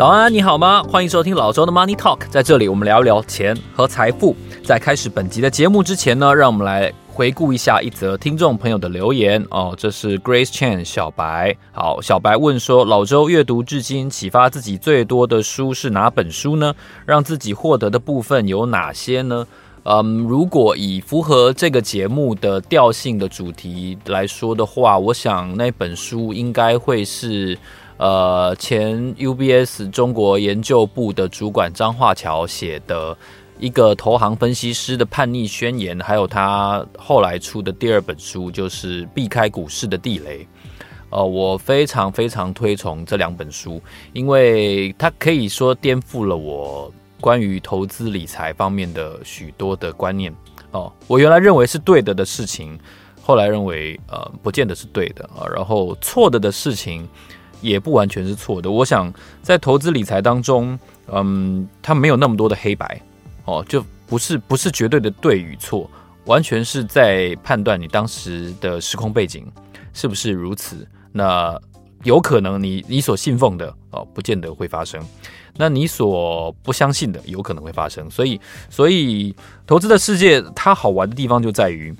早安，你好吗？欢迎收听老周的 Money Talk，在这里我们聊一聊钱和财富。在开始本集的节目之前呢，让我们来回顾一下一则听众朋友的留言哦。这是 Grace Chan 小白，好，小白问说：老周阅读至今启发自己最多的书是哪本书呢？让自己获得的部分有哪些呢？嗯，如果以符合这个节目的调性的主题来说的话，我想那本书应该会是。呃，前 UBS 中国研究部的主管张化桥写的一个投行分析师的叛逆宣言，还有他后来出的第二本书，就是避开股市的地雷。呃，我非常非常推崇这两本书，因为它可以说颠覆了我关于投资理财方面的许多的观念。哦、我原来认为是对的的事情，后来认为呃不见得是对的啊、然后错的的事情。也不完全是错的。我想在投资理财当中，嗯，它没有那么多的黑白哦，就不是不是绝对的对与错，完全是在判断你当时的时空背景是不是如此。那有可能你你所信奉的哦，不见得会发生；那你所不相信的，有可能会发生。所以，所以投资的世界它好玩的地方就在于。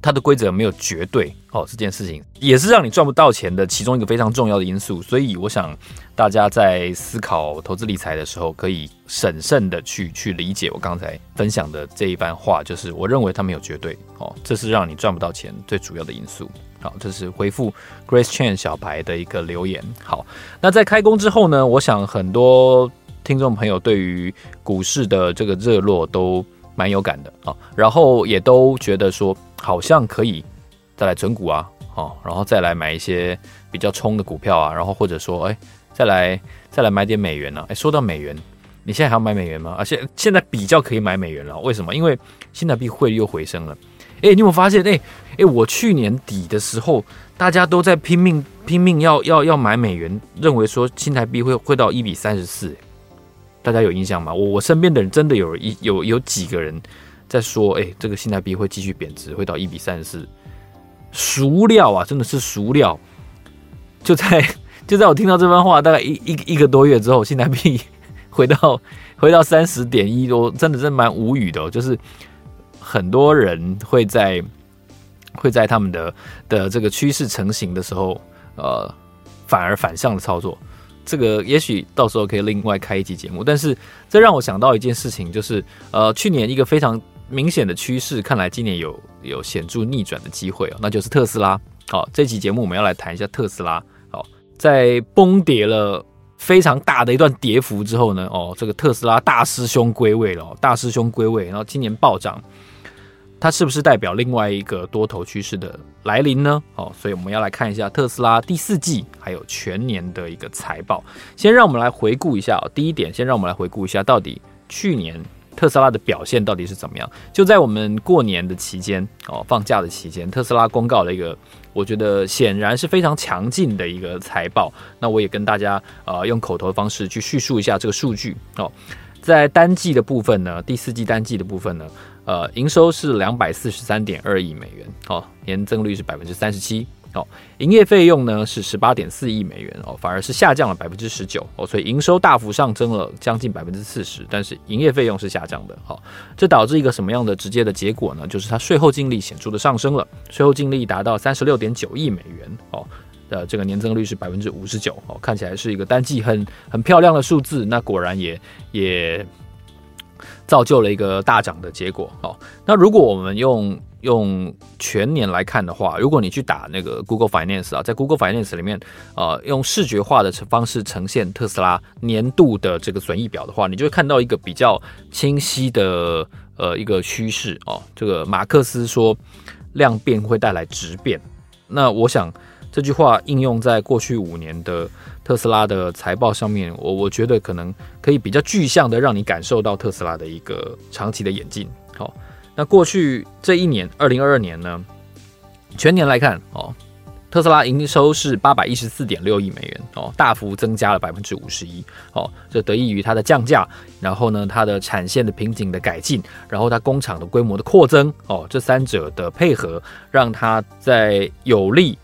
它的规则没有绝对哦，这件事情也是让你赚不到钱的其中一个非常重要的因素。所以，我想大家在思考投资理财的时候，可以审慎的去去理解我刚才分享的这一番话，就是我认为它没有绝对哦，这是让你赚不到钱最主要的因素。好，这是回复 Grace Chan 小白的一个留言。好，那在开工之后呢，我想很多听众朋友对于股市的这个热络都蛮有感的啊，然后也都觉得说。好像可以再来存股啊，哦，然后再来买一些比较冲的股票啊，然后或者说，哎，再来再来买点美元呢？哎，说到美元，你现在还要买美元吗？而且现在比较可以买美元了，为什么？因为新台币汇率又回升了。哎，你有没有发现？哎哎，我去年底的时候，大家都在拼命拼命要要要买美元，认为说新台币会会到一比三十四，大家有印象吗？我我身边的人真的有一有有几个人。在说，哎、这个新台币会继续贬值，会到一比三十四，熟料啊，真的是熟料。就在 就在我听到这番话大概一一一个多月之后，新台币回到回到三十点一多，真的真蛮无语的、就是很多人会在会在他们的的这个趋势成型的时候，呃，反而反向的操作。这个也许到时候可以另外开一集节目，但是这让我想到一件事情，就是呃，去年一个非常。明显的趋势，看来今年有有显著逆转的机会哦，那就是特斯拉。好，这期节目我们要来谈一下特斯拉。好，在崩跌了非常大的一段跌幅之后呢，哦，这个特斯拉大师兄归位了，大师兄归位，然后今年暴涨，它是不是代表另外一个多头趋势的来临呢？哦，所以我们要来看一下特斯拉第四季还有全年的一个财报。先让我们来回顾一下哦，第一点，先让我们来回顾一下到底去年。特斯拉的表现到底是怎么样？就在我们过年的期间哦，放假的期间，特斯拉公告了一个，我觉得显然是非常强劲的一个财报。那我也跟大家呃用口头的方式去叙述一下这个数据哦。在单季的部分呢，第四季单季的部分呢，呃，营收是两百四十三点二亿美元，哦，年增率是百分之三十七。哦，营业费用呢是十八点四亿美元哦，反而是下降了百分之十九哦，所以营收大幅上增了将近百分之四十，但是营业费用是下降的。好，这导致一个什么样的直接的结果呢？就是它税后净利显著的上升了，税后净利达到三十六点九亿美元哦，呃，这个年增率是百分之五十九哦，看起来是一个单季很很漂亮的数字。那果然也也造就了一个大涨的结果。好，那如果我们用用全年来看的话，如果你去打那个 Google Finance 啊，在 Google Finance 里面，呃，用视觉化的方式呈现特斯拉年度的这个损益表的话，你就会看到一个比较清晰的呃一个趋势哦。这个马克思说，量变会带来质变。那我想这句话应用在过去五年的特斯拉的财报上面，我我觉得可能可以比较具象的让你感受到特斯拉的一个长期的演进。好、那过去这一年，二零二二年呢，全年来看哦，特斯拉营收是八百一十四点六亿美元哦，大幅增加了百分之五十一哦，这得益于它的降价，然后呢，它的产线的瓶颈的改进，然后它工厂的规模的扩增哦，这三者的配合，让它在有力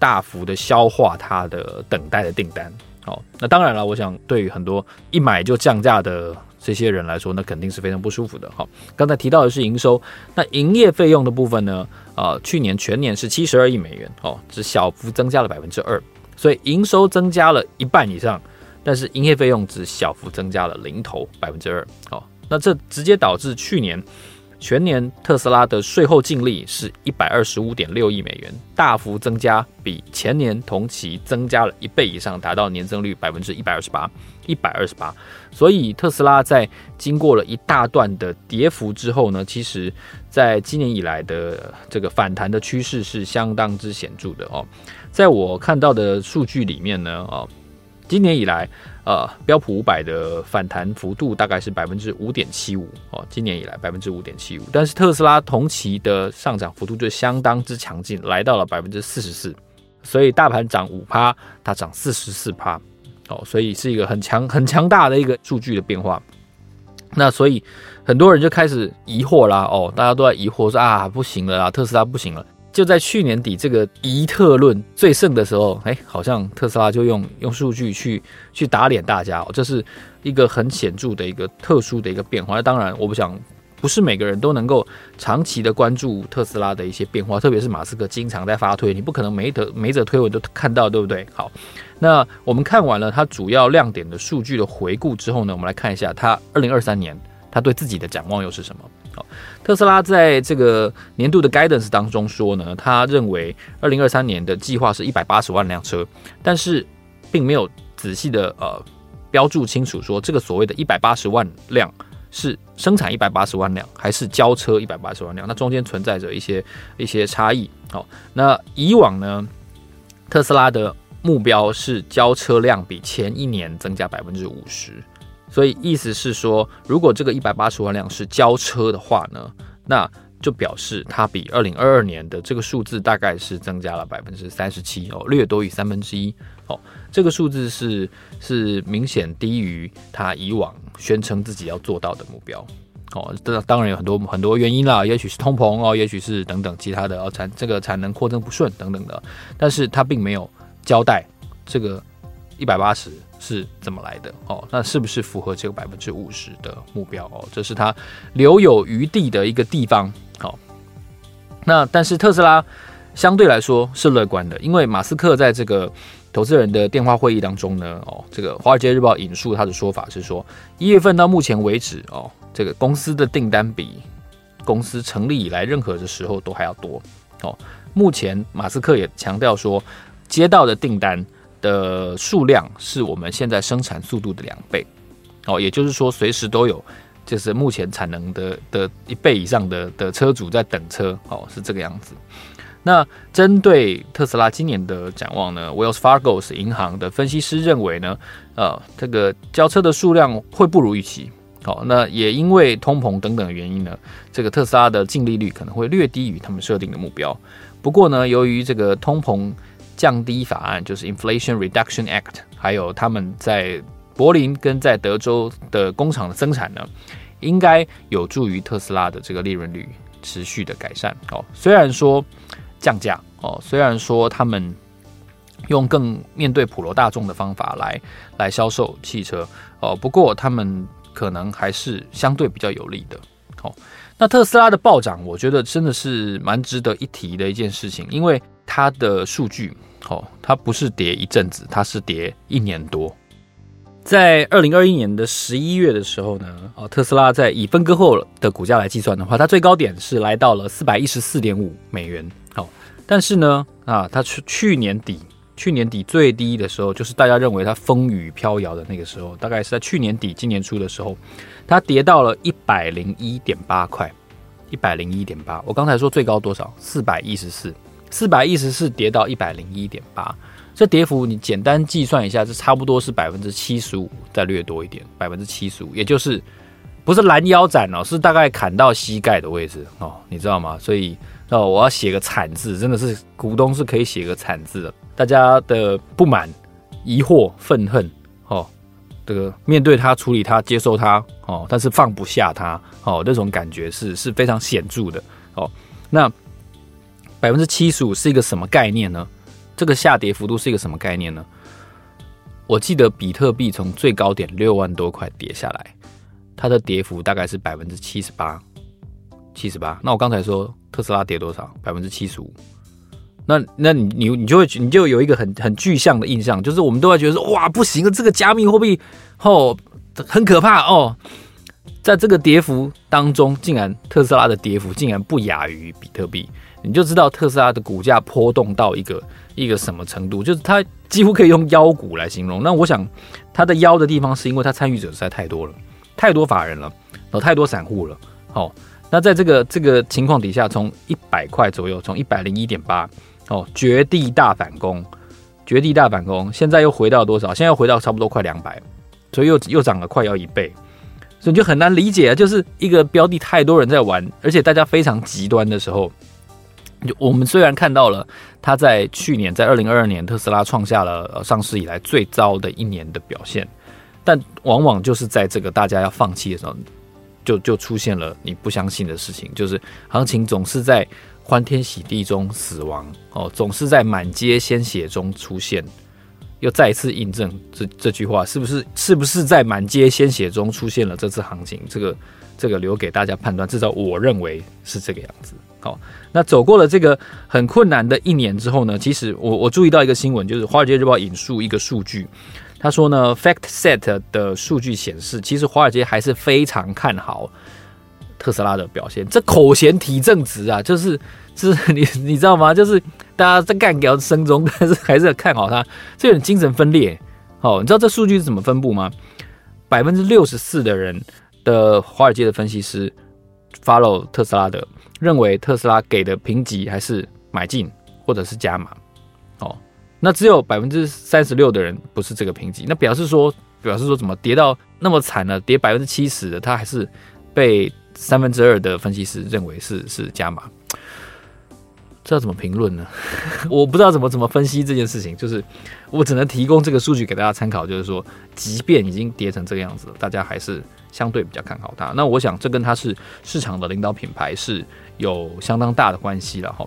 大幅的消化它的等待的订单好，那当然了，我想对于很多一买就降价的这些人来说，那肯定是非常不舒服的。好，刚才提到的是营收，那营业费用的部分呢？啊、去年全年是七十二亿美元，哦，只小幅增加了百分之二，所以营收增加了一半以上，但是营业费用只小幅增加了零头百分之二。好，那这直接导致去年。全年特斯拉的税后净利是一百二十五点六亿美元，大幅增加，比前年同期增加了一倍以上，达到年增率百分之一百二十八，一百二十八。所以特斯拉在经过了一大段的跌幅之后呢，其实在今年以来的这个反弹的趋势是相当之显著的哦。在我看到的数据里面呢，哦，今年以来。呃，标普五百的反弹幅度大概是百分之五点七五哦，今年以来百分之五点七五，但是特斯拉同期的上涨幅度就相当之强劲，来到了百分之四十四，所以大盘涨五趴，它涨四十四趴，哦，所以是一个很强很强大的一个数据的变化。那所以很多人就开始疑惑啦，哦，大家都在疑惑说啊，不行了啊，特斯拉不行了。就在去年底这个一特论最盛的时候，哎，好像特斯拉就用用数据去去打脸大家哦，这是一个很显著的一个特殊的一个变化。那当然，我不想不是每个人都能够长期的关注特斯拉的一些变化，特别是马斯克经常在发推，你不可能每一则每则推文都看到，对不对？好，那我们看完了它主要亮点的数据的回顾之后呢，我们来看一下它二零二三年它对自己的展望又是什么。特斯拉在这个年度的 guidance 当中说呢，他认为二零二三年的计划是一百八十万辆车，但是并没有仔细的呃标注清楚说这个所谓的一百八十万辆是生产一百八十万辆还是交车一百八十万辆，那中间存在着一些一些差异。好，那以往呢，特斯拉的目标是交车辆比前一年增加百分之五十。所以意思是说，如果这个一百八十万辆是交车的话呢，那就表示它比二零二二年的这个数字大概是增加了百分之三十七哦，略多于三分之一哦。这个数字是是明显低于它以往宣称自己要做到的目标哦。这当然有很多很多原因啦，也许是通膨哦，也许是等等其他的哦产这个产能扩增不顺等等的，但是它并没有交代这个一百八十。是怎么来的哦？那是不是符合这个百分之五十的目标哦？这是他留有余地的一个地方。好，那但是特斯拉相对来说是乐观的，因为马斯克在这个投资人的电话会议当中呢，哦，这个《华尔街日报》引述他的说法是说，一月份到目前为止哦，这个公司的订单比公司成立以来任何的时候都还要多。哦，目前马斯克也强调说，接到的订单。的数量是我们现在生产速度的两倍，哦，也就是说，随时都有，就是目前产能的的一倍以上的的车主在等车，哦，是这个样子。那针对特斯拉今年的展望呢，Wells Fargo 银行的分析师认为呢，呃，这个交车的数量会不如预期，好，那也因为通膨等等的原因呢，这个特斯拉的净利率可能会略低于他们设定的目标。不过呢，由于这个通膨降低法案就是 Inflation Reduction Act，还有他们在柏林跟在德州的工厂的生产呢，应该有助于特斯拉的这个利润率持续的改善。哦，虽然说降价哦，虽然说他们用更面对普罗大众的方法来来销售汽车哦，不过他们可能还是相对比较有利的。哦，那特斯拉的暴涨，我觉得真的是蛮值得一提的一件事情，因为它的数据。哦，它不是跌一阵子，它是跌一年多。在二零二一年的十一月的时候呢，哦，特斯拉在以分割后的股价来计算的话，它最高点是来到了四百一十四点五美元。好，但是呢，啊，它去去年底，去年底最低的时候，就是大家认为它风雨飘摇的那个时候，大概是在去年底今年初的时候，它跌到了一百零一点八块，一百零一点八。我刚才说最高多少？四百一十四。四百一十四跌到一百零一点八，这跌幅你简单计算一下，这差不多是百分之七十五，再略多一点，百分之七十五，也就是不是拦腰斩哦，是大概砍到膝盖的位置哦，你知道吗？所以哦，我要写个惨字，真的是股东是可以写个惨字的，大家的不满、疑惑、愤恨哦，这个面对他、处理他、接受他哦，但是放不下他哦，那种感觉是是非常显著的哦，那。百分之七十五是一个什么概念呢？这个下跌幅度是一个什么概念呢？我记得比特币从最高点六万多块跌下来，它的跌幅大概是百分之七十八，七十八。那我刚才说特斯拉跌多少？百分之七十五。那那你你你就会你就有一个很很具象的印象，就是我们都会觉得说哇不行啊，这个加密货币哦很可怕哦，在这个跌幅当中，竟然特斯拉的跌幅竟然不亚于比特币，你就知道特斯拉的股价波动到一个一个什么程度，就是它几乎可以用妖股来形容。那我想它的妖的地方是因为它参与者实在太多了，太多法人了，有太多散户了。好，那在这个这个情况底下，从一百块左右，从一百零一点八。哦，绝地大反攻，绝地大反攻，现在又回到多少？现在又回到差不多快两百，所以又又涨了快要一倍，所以你就很难理解啊，就是一个标的太多人在玩，而且大家非常极端的时候，我们虽然看到了它在去年在二零二二年特斯拉创下了上市以来最糟的一年的表现，但往往就是在这个大家要放弃的时候，就就出现了你不相信的事情，就是行情总是在。欢天喜地中死亡哦，总是在满街鲜血中出现，又再一次印证这这句话是不是？是不是在满街鲜血中出现了这次行情？这个这个留给大家判断。至少我认为是这个样子。好，那走过了这个很困难的一年之后呢？其实我我注意到一个新闻，就是《华尔街日报》引述一个数据，他说呢，FactSet 的数据显示，其实华尔街还是非常看好。特斯拉的表现，这口嫌体正直啊，就是，是 你你知道吗？就是大家在干掉声中，但是还是很看好它，这有点精神分裂。好，你知道这数据是怎么分布吗？百分之六十四的人的华尔街的分析师 follow 特斯拉的，认为特斯拉给的评级还是买进或者是加码。哦，那只有百分之三十六的人不是这个评级，那表示说，表示说怎么跌到那么惨了，跌百分之七十的，他还是被。三分之二的分析师认为是是加码，这要怎么评论呢？我不知道怎么怎么分析这件事情，就是我只能提供这个数据给大家参考，就是说，即便已经跌成这个样子了，大家还是相对比较看好它。那我想这跟它是市场的领导品牌是有相当大的关系了哈。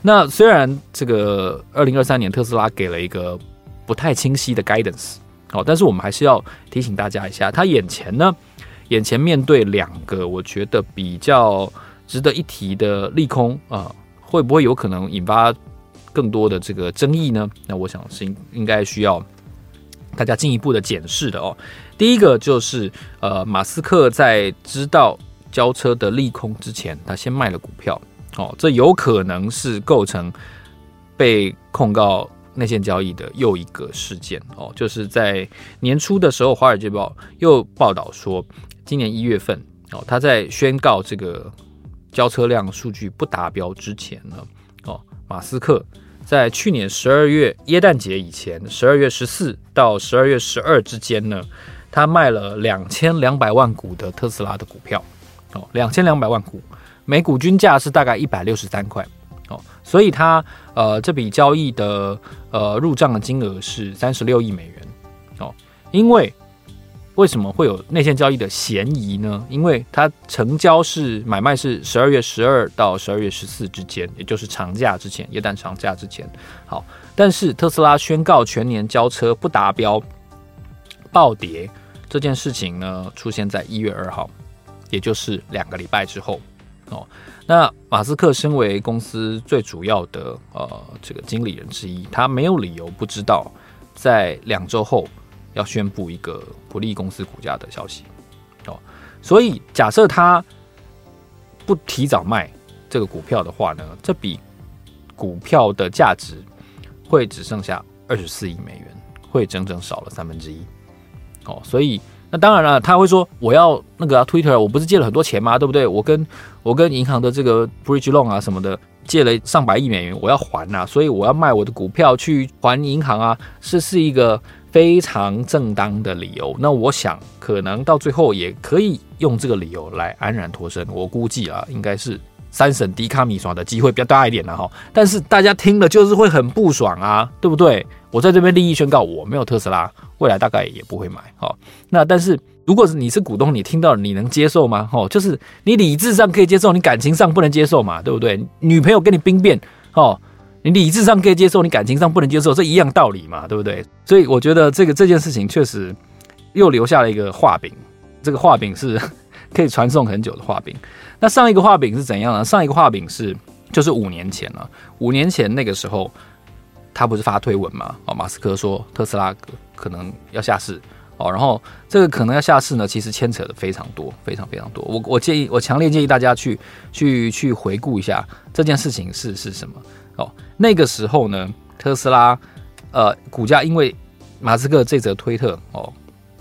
那虽然这个二零二三年特斯拉给了一个不太清晰的 guidance，好，但是我们还是要提醒大家一下，它眼前呢。眼前面对两个我觉得比较值得一提的利空啊，会不会有可能引发更多的这个争议呢？那我想是应该需要大家进一步的检视的哦。第一个就是呃，马斯克在知道交车的利空之前，他先卖了股票哦，这有可能是构成被控告内线交易的又一个事件哦。就是在年初的时候，《华尔街报》又报道说。今年一月份哦，他在宣告这个交车辆数据不达标之前呢，哦，马斯克在去年十二月耶诞节以前，十二月十四到十二月十二之间呢，他卖了两千两百万股的特斯拉的股票，哦，两千两百万股，每股均价是大概一百六十三块，哦，所以他呃这笔交易的呃入账的金额是三十六亿美元，哦，因为。为什么会有内线交易的嫌疑呢？因为它成交是买卖是十二月十二到十二月十四之间，也就是长假之前，耶诞长假之前。好，但是特斯拉宣告全年交车不达标，暴跌这件事情呢，出现在一月二号，也就是两个礼拜之后。哦，那马斯克身为公司最主要的呃这个经理人之一，他没有理由不知道，在两周后。要宣布一个不利公司股价的消息，哦，所以假设他不提早卖这个股票的话呢，这笔股票的价值会只剩下二十四亿美元，会整整少了三分之一。哦，所以那当然了，他会说我要那个 Twitter，我不是借了很多钱吗？对不对？我跟我跟银行的这个 Bridge Loan 啊什么的借了上百亿美元，我要还呐，所以我要卖我的股票去还银行啊，是是一个。非常正当的理由，那我想可能到最后也可以用这个理由来安然脱身。我估计啊，应该是三省迪卡米耍的机会比较大一点了哈。但是大家听了就是会很不爽啊，对不对？我在这边利益宣告，我没有特斯拉，未来大概也不会买哈。那但是如果是你是股东，你听到你能接受吗？哦，就是你理智上可以接受，你感情上不能接受嘛，对不对？女朋友跟你兵变哦。你理智上可以接受，你感情上不能接受，这一样道理嘛，对不对？所以我觉得这个这件事情确实又留下了一个画饼，这个画饼是可以传送很久的画饼。那上一个画饼是怎样呢？上一个画饼是就是五年前了，五年前那个时候他不是发推文嘛？哦，马斯克说特斯拉可能要下市。哦，然后这个可能要下市呢，其实牵扯的非常多，非常非常多。我我建议，我强烈建议大家去去去回顾一下这件事情是是什么。哦，那个时候呢，特斯拉呃股价因为马斯克这则推特哦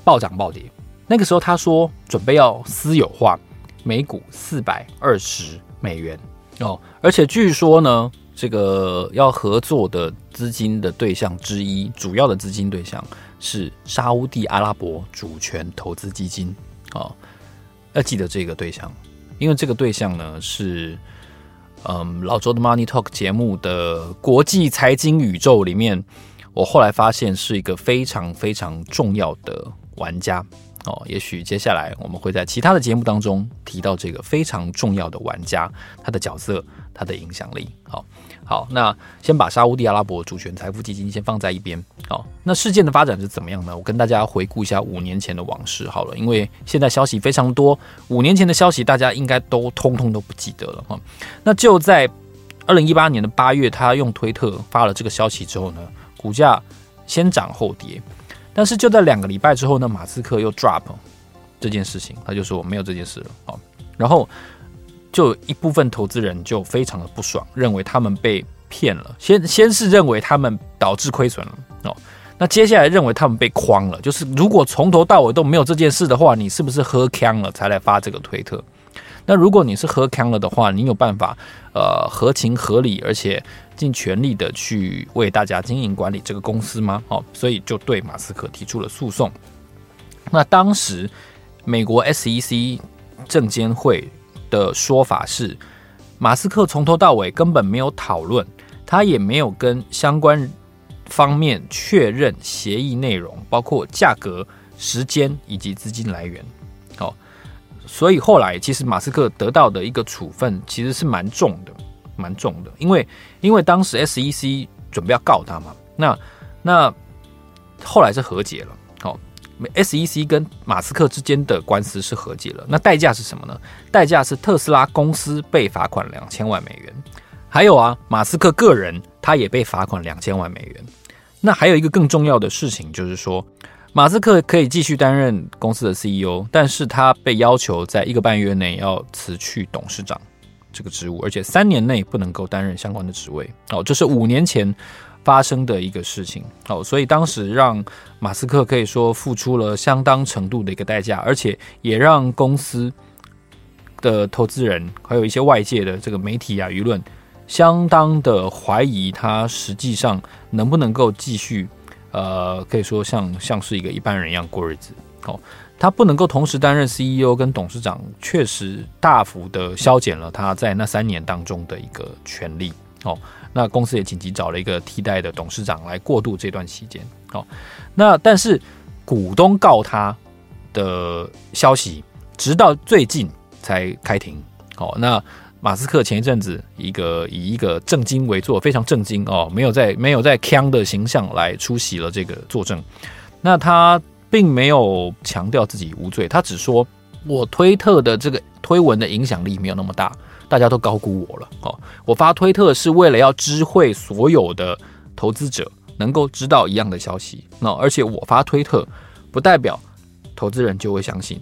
暴涨暴跌。那个时候他说准备要私有化，每股四百二十美元哦，而且据说呢，这个要合作的资金的对象之一，主要的资金对象。是沙乌地阿拉伯主权投资基金哦，要记得这个对象，因为这个对象呢是，嗯，老周的 Money Talk 节目的国际财经宇宙里面，我后来发现是一个非常非常重要的玩家哦。也许接下来我们会在其他的节目当中提到这个非常重要的玩家，他的角色，他的影响力，好。好，那先把沙乌地阿拉伯主权财富基金先放在一边。好，那事件的发展是怎么样呢？我跟大家回顾一下五年前的往事好了，因为现在消息非常多，五年前的消息大家应该都通通都不记得了哈。那就在二零一八年的八月，他用推特发了这个消息之后呢，股价先涨后跌，但是就在两个礼拜之后呢，马斯克又 drop 这件事情，他就说我没有这件事了。好，然后。就一部分投资人就非常的不爽，认为他们被骗了。先先是认为他们导致亏损了哦，那接下来认为他们被诓了。就是如果从头到尾都没有这件事的话，你是不是喝锵了才来发这个推特？那如果你是喝锵了的话，你有办法呃合情合理而且尽全力的去为大家经营管理这个公司吗？哦，所以就对马斯克提出了诉讼。那当时美国 SEC 证监会。的说法是，马斯克从头到尾根本没有讨论，他也没有跟相关方面确认协议内容，包括价格、时间以及资金来源。哦，所以后来其实马斯克得到的一个处分其实是蛮重的，蛮重的，因为因为当时 SEC 准备要告他嘛，那那后来是和解了。哦 SEC 跟马斯克之间的官司是和解了，那代价是什么呢？代价是特斯拉公司被罚款两千万美元，还有啊，马斯克个人他也被罚款两千万美元。那还有一个更重要的事情就是说，马斯克可以继续担任公司的 CEO，但是他被要求在一个半月内要辞去董事长这个职务，而且三年内不能够担任相关的职位。哦，这是五年前。发生的一个事情，哦，所以当时让马斯克可以说付出了相当程度的一个代价，而且也让公司的投资人还有一些外界的这个媒体啊舆论，相当的怀疑他实际上能不能够继续，呃，可以说像像是一个一般人一样过日子。哦，他不能够同时担任 CEO 跟董事长，确实大幅的削减了他在那三年当中的一个权利。哦。那公司也紧急找了一个替代的董事长来过渡这段期间。哦，那但是股东告他的消息，直到最近才开庭。哦，那马斯克前一阵子一个以一个正经为坐，非常正经哦，没有在没有在锵的形象来出席了这个作证。那他并没有强调自己无罪，他只说我推特的这个推文的影响力没有那么大。大家都高估我了哦！我发推特是为了要知会所有的投资者能够知道一样的消息。那而且我发推特不代表投资人就会相信。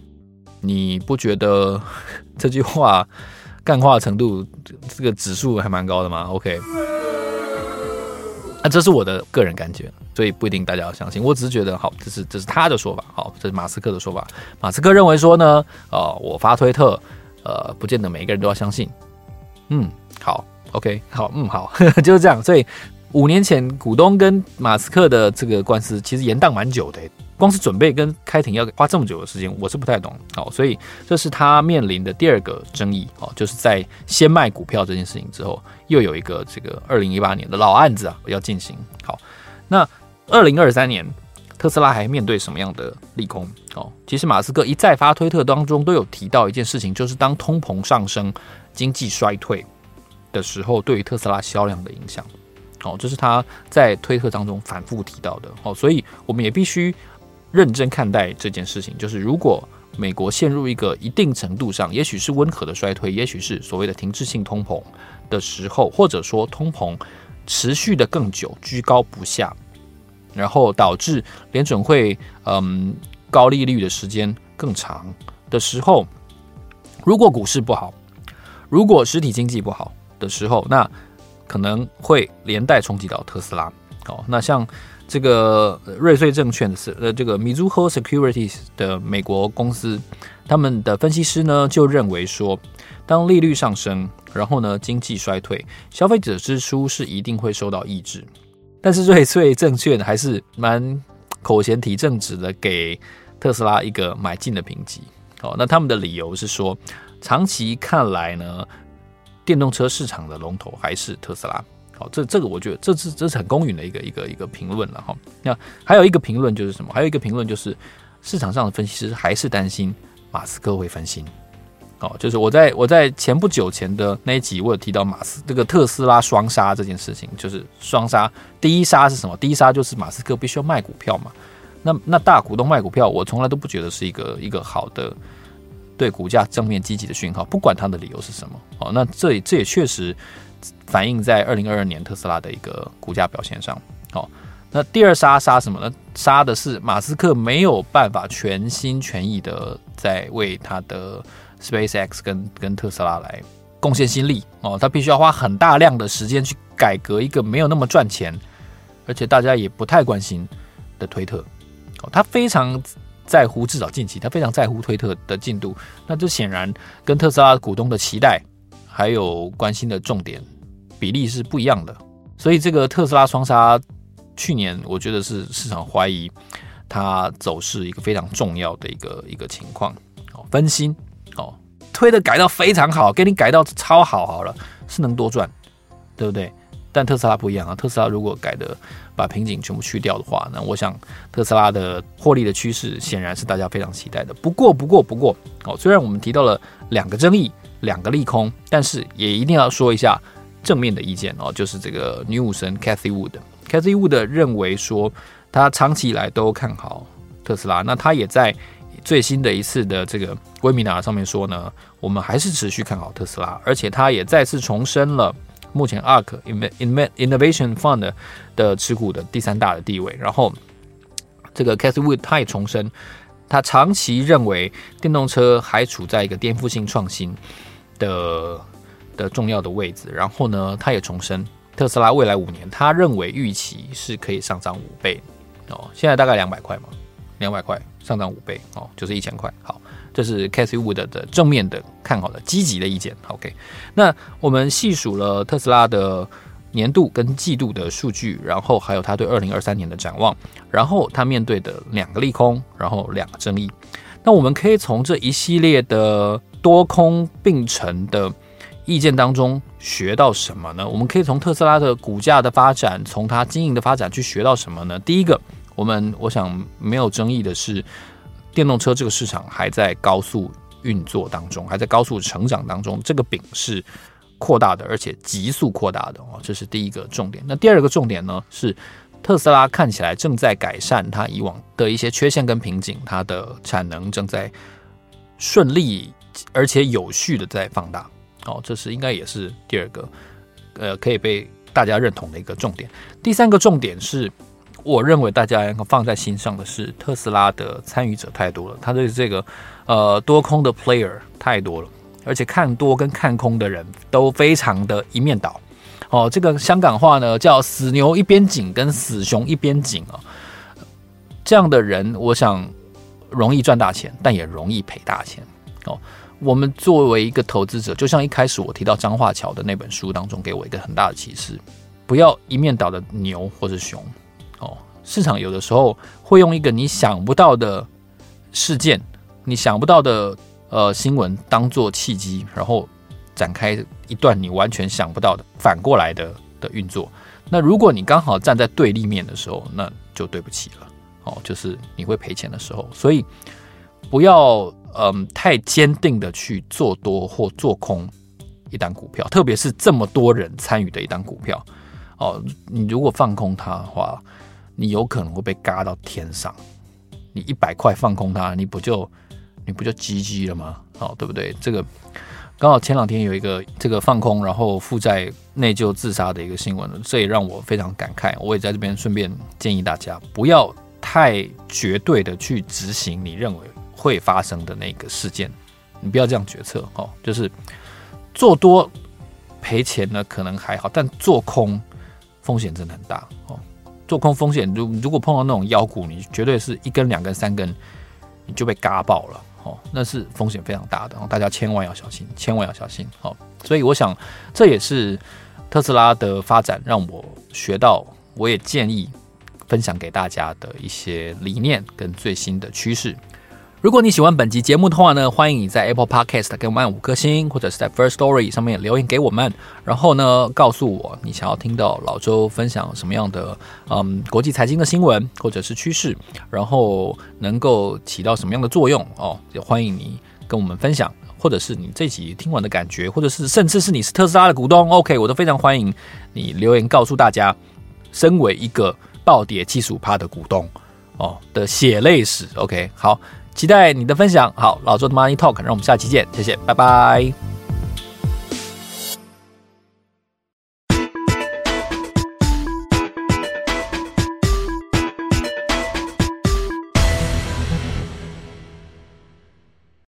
你不觉得 这句话干话程度这个指数还蛮高的吗？OK，那这是我的个人感觉，所以不一定大家要相信。我只是觉得好，这是这是他的说法，好，这是马斯克的说法。马斯克认为说呢，呃，我发推特。呃，不见得每一个人都要相信。嗯，好，OK，好，嗯，好，就是这样。所以五年前股东跟马斯克的这个官司其实延宕蛮久的，光是准备跟开庭要花这么久的时间，我是不太懂。好，所以这是他面临的第二个争议。哦，就是在先卖股票这件事情之后，又有一个这个二零一八年的老案子啊要进行。好，那二零二三年。特斯拉还面对什么样的利空？哦，其实马斯克一再发推特当中都有提到一件事情，就是当通膨上升、经济衰退的时候，对于特斯拉销量的影响。哦，这是他在推特当中反复提到的哦，所以我们也必须认真看待这件事情。就是如果美国陷入一个一定程度上，也许是温和的衰退，也许是所谓的停滞性通膨的时候，或者说通膨持续的更久，居高不下，然后导致联准会嗯高利率的时间更长的时候，如果股市不好，如果实体经济不好的时候，那可能会连带冲击到特斯拉。哦，那像这个瑞穗证券的呃这个 Mizuho Securities 的美国公司，他们的分析师呢就认为说，当利率上升，然后呢经济衰退，消费者支出是一定会受到抑制。但是瑞穗证券还是蛮口嫌体正直的，给特斯拉一个买进的评级。哦，那他们的理由是说，长期看来呢，电动车市场的龙头还是特斯拉。好，这这个我觉得这是这是很公允的一个一个一个评论了哈。那还有一个评论就是什么？还有一个评论就是市场上的分析师还是担心马斯克会分心。哦，就是我在我在前不久前的那一集，我有提到马斯这个特斯拉双杀这件事情，就是双杀。第一杀是什么？第一杀就是马斯克必须要卖股票嘛。那那大股东卖股票，我从来都不觉得是一个一个好的对股价正面积极的讯号，不管他的理由是什么。哦，那这这也确实反映在二零二二年特斯拉的一个股价表现上。哦，那第二杀杀什么呢？杀的是马斯克没有办法全心全意的在为他的 SpaceX 跟跟特斯拉来贡献心力。哦，他必须要花很大量的时间去改革一个没有那么赚钱，而且大家也不太关心的推特。哦他非常在乎，至少近期他非常在乎推特的进度。那这显然跟特斯拉股东的期待还有关心的重点比例是不一样的。所以这个特斯拉双杀，去年我觉得是市场怀疑它走势一个非常重要的一个一个情况。哦，分心哦，推的改到非常好，给你改到超好好了，是能多赚，对不对？但特斯拉不一样啊，特斯拉如果改的把瓶颈全部去掉的话，那我想特斯拉的获利的趋势显然是大家非常期待的。不过，不过，不过，哦，虽然我们提到了两个争议、两个利空，但是也一定要说一下正面的意见哦，就是这个女武神 Cathy Wood，Cathy Wood 认为说，他长期以来都看好特斯拉，那他也在最新的一次的这个 Webinar 上面说呢，我们还是持续看好特斯拉，而且他也再次重申了。目前 ARK Innovation Fund 的持股的第三大的地位，然后这个 Cathy Wood 他也重申，他长期认为电动车还处在一个颠覆性创新。的的重要的位置，然后呢，他也重申特斯拉未来五年，他认为预期是可以上涨五倍哦，现在大概两百块嘛，两百块上涨五倍哦，就是一千块，好。这是 Cathie Wood 的正面的看好的积极的意见。OK，那我们细数了特斯拉的年度跟季度的数据，然后还有他对二零二三年的展望，然后他面对的两个利空，然后两个争议。那我们可以从这一系列的多空并存的意见当中学到什么呢？我们可以从特斯拉的股价的发展，从它经营的发展去学到什么呢？第一个，我们我想没有争议的是。电动车这个市场还在高速运作当中，还在高速成长当中，这个饼是扩大的，而且急速扩大的哦，这是第一个重点。那第二个重点呢，是特斯拉看起来正在改善它以往的一些缺陷跟瓶颈，它的产能正在顺利而且有序的在放大哦，这是应该也是第二个呃可以被大家认同的一个重点。第三个重点是。我认为大家要放在心上的是，特斯拉的参与者太多了，他对这个呃多空的 player 太多了，而且看多跟看空的人都非常的一面倒。哦，这个香港话呢叫“死牛一边紧”跟“死熊一边紧”啊，这样的人我想容易赚大钱，但也容易赔大钱。哦，我们作为一个投资者，就像一开始我提到张化桥的那本书当中给我一个很大的启示，不要一面倒的牛或者熊。哦，市场有的时候会用一个你想不到的事件，你想不到的呃新闻当做契机，然后展开一段你完全想不到的反过来的的运作。那如果你刚好站在对立面的时候，那就对不起了。哦，就是你会赔钱的时候，所以不要嗯、太坚定的去做多或做空一档股票，特别是这么多人参与的一档股票。哦，你如果放空它的话，你有可能会被嘎到天上。你一百块放空它，你不就你不就 GG 了吗？哦，对不对？这个刚好前两天有一个这个放空然后负债内疚自杀的一个新闻，这也让我非常感慨。我也在这边顺便建议大家，不要太绝对的去执行你认为会发生的那个事件，你不要这样决策哦。就是做多赔钱呢，可能还好，但做空风险真的很大哦。做空风险，如如果碰到那种妖股，你绝对是一根、两根、三根，你就被嘎爆了哦，那是风险非常大的，大家千万要小心，千万要小心哦。所以我想，这也是特斯拉的发展让我学到，我也建议分享给大家的一些理念跟最新的趋势。如果你喜欢本集节目的话呢，欢迎你在 Apple Podcast 给我们按五颗星，或者是在 First Story 上面留言给我们，然后呢，告诉我你想要听到老周分享什么样的嗯国际财经的新闻或者是趋势，然后能够起到什么样的作用哦，也欢迎你跟我们分享，或者是你这集听完的感觉，或者是甚至是你是特斯拉的股东，OK，我都非常欢迎你留言告诉大家，身为一个暴跌七十五趴的股东哦的血泪史，OK，好。期待你的分享。好，老周的 Money Talk，让我们下期见，谢谢，拜拜。